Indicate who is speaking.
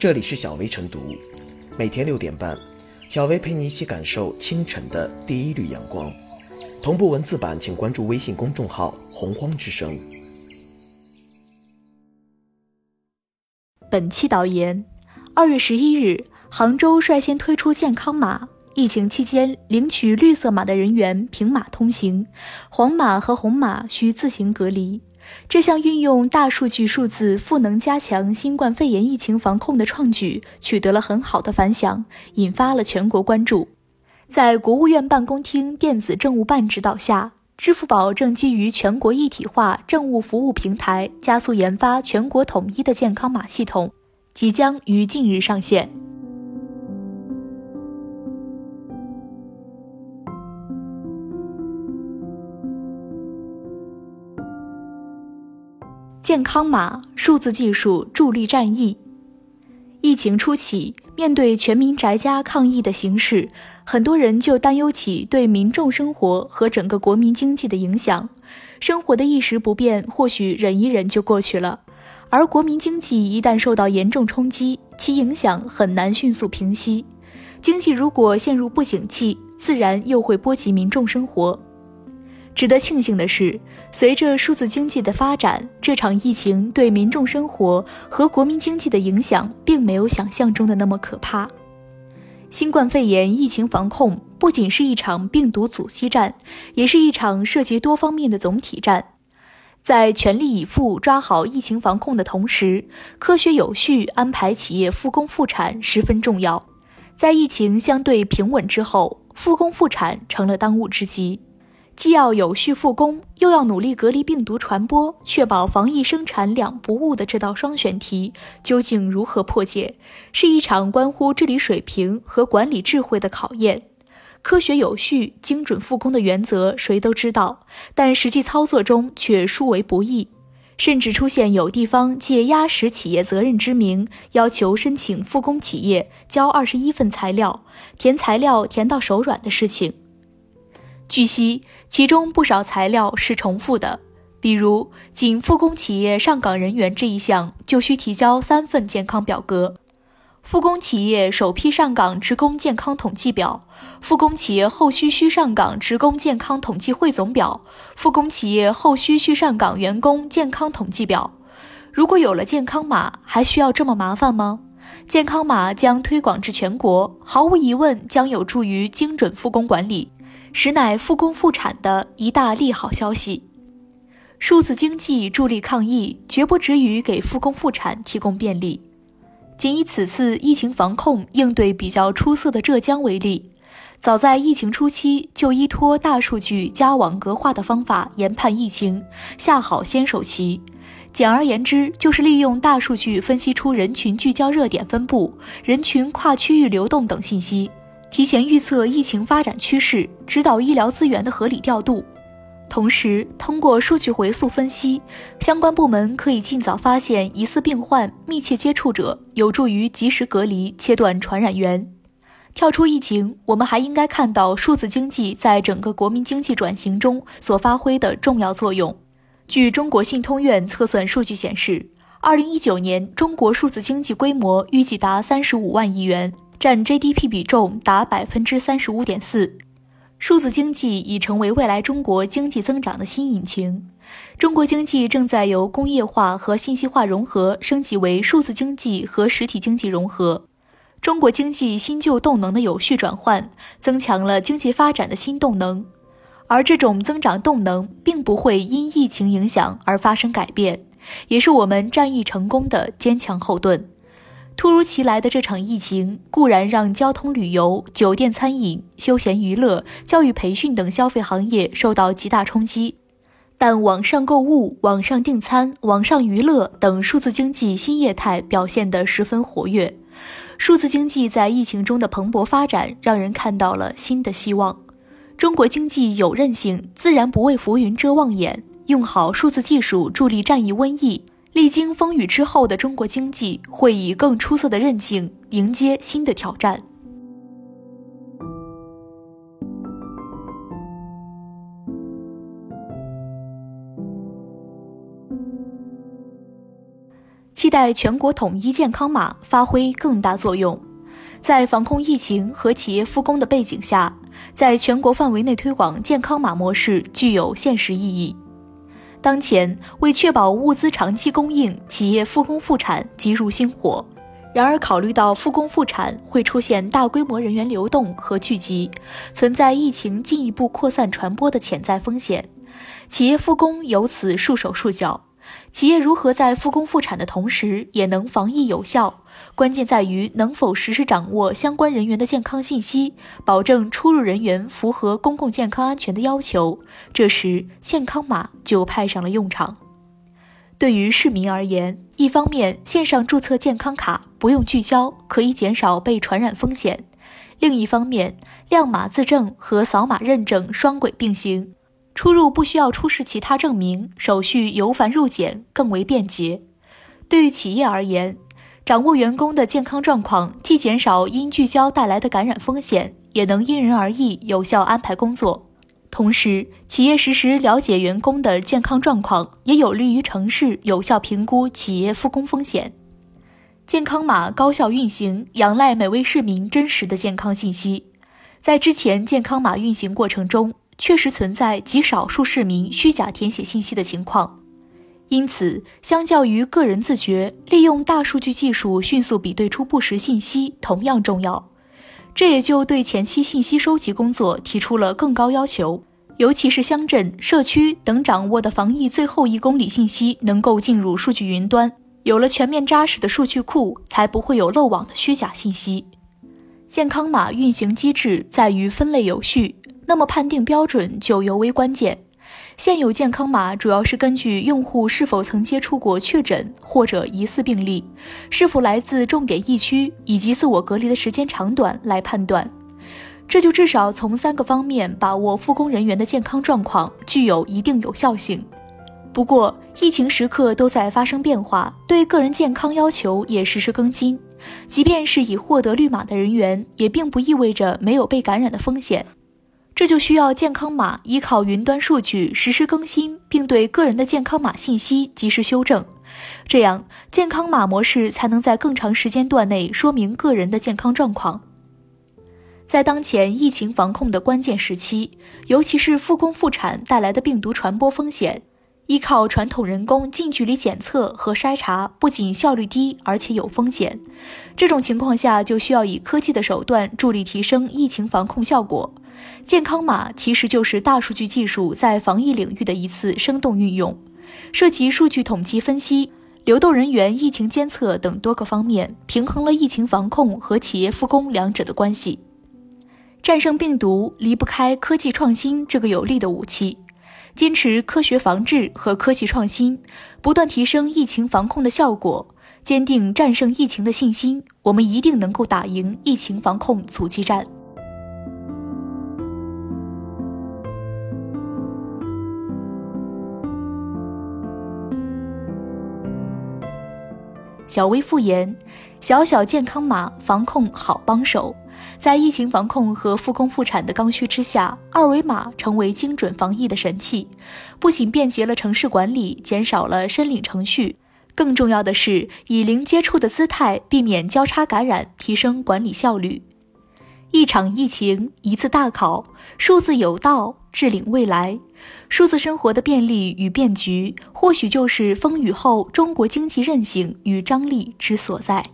Speaker 1: 这里是小薇晨读，每天六点半，小薇陪你一起感受清晨的第一缕阳光。同步文字版，请关注微信公众号“洪荒之声”。
Speaker 2: 本期导言：二月十一日，杭州率先推出健康码。疫情期间，领取绿色码的人员凭码通行，黄码和红码需自行隔离。这项运用大数据数字赋能加强新冠肺炎疫情防控的创举，取得了很好的反响，引发了全国关注。在国务院办公厅电子政务办指导下，支付宝正基于全国一体化政务服务平台，加速研发全国统一的健康码系统，即将于近日上线。健康码数字技术助力战役。疫情初期，面对全民宅家抗疫的形势，很多人就担忧起对民众生活和整个国民经济的影响。生活的一时不便，或许忍一忍就过去了；而国民经济一旦受到严重冲击，其影响很难迅速平息。经济如果陷入不景气，自然又会波及民众生活。值得庆幸的是，随着数字经济的发展，这场疫情对民众生活和国民经济的影响并没有想象中的那么可怕。新冠肺炎疫情防控不仅是一场病毒阻击战，也是一场涉及多方面的总体战。在全力以赴抓好疫情防控的同时，科学有序安排企业复工复产十分重要。在疫情相对平稳之后，复工复产成了当务之急。既要有序复工，又要努力隔离病毒传播，确保防疫生产两不误的这道双选题，究竟如何破解，是一场关乎治理水平和管理智慧的考验。科学有序、精准复工的原则谁都知道，但实际操作中却殊为不易，甚至出现有地方借压实企业责任之名，要求申请复工企业交二十一份材料，填材料填到手软的事情。据悉，其中不少材料是重复的，比如仅复工企业上岗人员这一项，就需提交三份健康表格：复工企业首批上岗职工健康统计表、复工企业后续需上岗职工健康统计汇总表、复工企业后续需上岗员工健康统计表。如果有了健康码，还需要这么麻烦吗？健康码将推广至全国，毫无疑问将有助于精准复工管理。实乃复工复产的一大利好消息。数字经济助力抗疫，绝不止于给复工复产提供便利。仅以此次疫情防控应对比较出色的浙江为例，早在疫情初期就依托大数据加网格化的方法研判疫情，下好先手棋。简而言之，就是利用大数据分析出人群聚焦热点分布、人群跨区域流动等信息。提前预测疫情发展趋势，指导医疗资源的合理调度。同时，通过数据回溯分析，相关部门可以尽早发现疑似病患、密切接触者，有助于及时隔离、切断传染源。跳出疫情，我们还应该看到数字经济在整个国民经济转型中所发挥的重要作用。据中国信通院测算数据显示，二零一九年中国数字经济规模预计达三十五万亿元。占 GDP 比重达百分之三十五点四，数字经济已成为未来中国经济增长的新引擎。中国经济正在由工业化和信息化融合升级为数字经济和实体经济融合。中国经济新旧动能的有序转换，增强了经济发展的新动能。而这种增长动能并不会因疫情影响而发生改变，也是我们战役成功的坚强后盾。突如其来的这场疫情固然让交通旅游、酒店餐饮、休闲娱乐、教育培训等消费行业受到极大冲击，但网上购物、网上订餐、网上娱乐等数字经济新业态表现得十分活跃。数字经济在疫情中的蓬勃发展，让人看到了新的希望。中国经济有韧性，自然不为浮云遮望眼，用好数字技术助力战役瘟疫。历经风雨之后的中国经济会以更出色的韧性迎接新的挑战。期待全国统一健康码发挥更大作用。在防控疫情和企业复工的背景下，在全国范围内推广健康码模式具有现实意义。当前，为确保物资长期供应，企业复工复产急如星火。然而，考虑到复工复产会出现大规模人员流动和聚集，存在疫情进一步扩散传播的潜在风险，企业复工由此束手束脚。企业如何在复工复产的同时也能防疫有效？关键在于能否实时掌握相关人员的健康信息，保证出入人员符合公共健康安全的要求。这时，健康码就派上了用场。对于市民而言，一方面，线上注册健康卡不用聚焦，可以减少被传染风险；另一方面，亮码自证和扫码认证双轨并行。出入不需要出示其他证明，手续由繁入简，更为便捷。对于企业而言，掌握员工的健康状况，既减少因聚焦带来的感染风险，也能因人而异有效安排工作。同时，企业实时了解员工的健康状况，也有利于城市有效评估企业复工风险。健康码高效运行，仰赖每位市民真实的健康信息。在之前健康码运行过程中，确实存在极少数市民虚假填写信息的情况，因此，相较于个人自觉，利用大数据技术迅速比对出不实信息同样重要。这也就对前期信息收集工作提出了更高要求，尤其是乡镇、社区等掌握的防疫最后一公里信息能够进入数据云端，有了全面扎实的数据库，才不会有漏网的虚假信息。健康码运行机制在于分类有序。那么判定标准就尤为关键。现有健康码主要是根据用户是否曾接触过确诊或者疑似病例，是否来自重点疫区以及自我隔离的时间长短来判断。这就至少从三个方面把握复工人员的健康状况，具有一定有效性。不过，疫情时刻都在发生变化，对个人健康要求也实时更新。即便是已获得绿码的人员，也并不意味着没有被感染的风险。这就需要健康码依靠云端数据实时更新，并对个人的健康码信息及时修正，这样健康码模式才能在更长时间段内说明个人的健康状况。在当前疫情防控的关键时期，尤其是复工复产带来的病毒传播风险，依靠传统人工近距离检测和筛查不仅效率低，而且有风险。这种情况下，就需要以科技的手段助力提升疫情防控效果。健康码其实就是大数据技术在防疫领域的一次生动运用，涉及数据统计分析、流动人员疫情监测等多个方面，平衡了疫情防控和企业复工两者的关系。战胜病毒离不开科技创新这个有力的武器，坚持科学防治和科技创新，不断提升疫情防控的效果，坚定战胜疫情的信心，我们一定能够打赢疫情防控阻击战。小微复言，小小健康码防控好帮手。在疫情防控和复工复产的刚需之下，二维码成为精准防疫的神器，不仅便捷了城市管理，减少了申领程序，更重要的是以零接触的姿态，避免交叉感染，提升管理效率。一场疫情，一次大考，数字有道，智领未来。数字生活的便利与变局，或许就是风雨后中国经济韧性与张力之所在。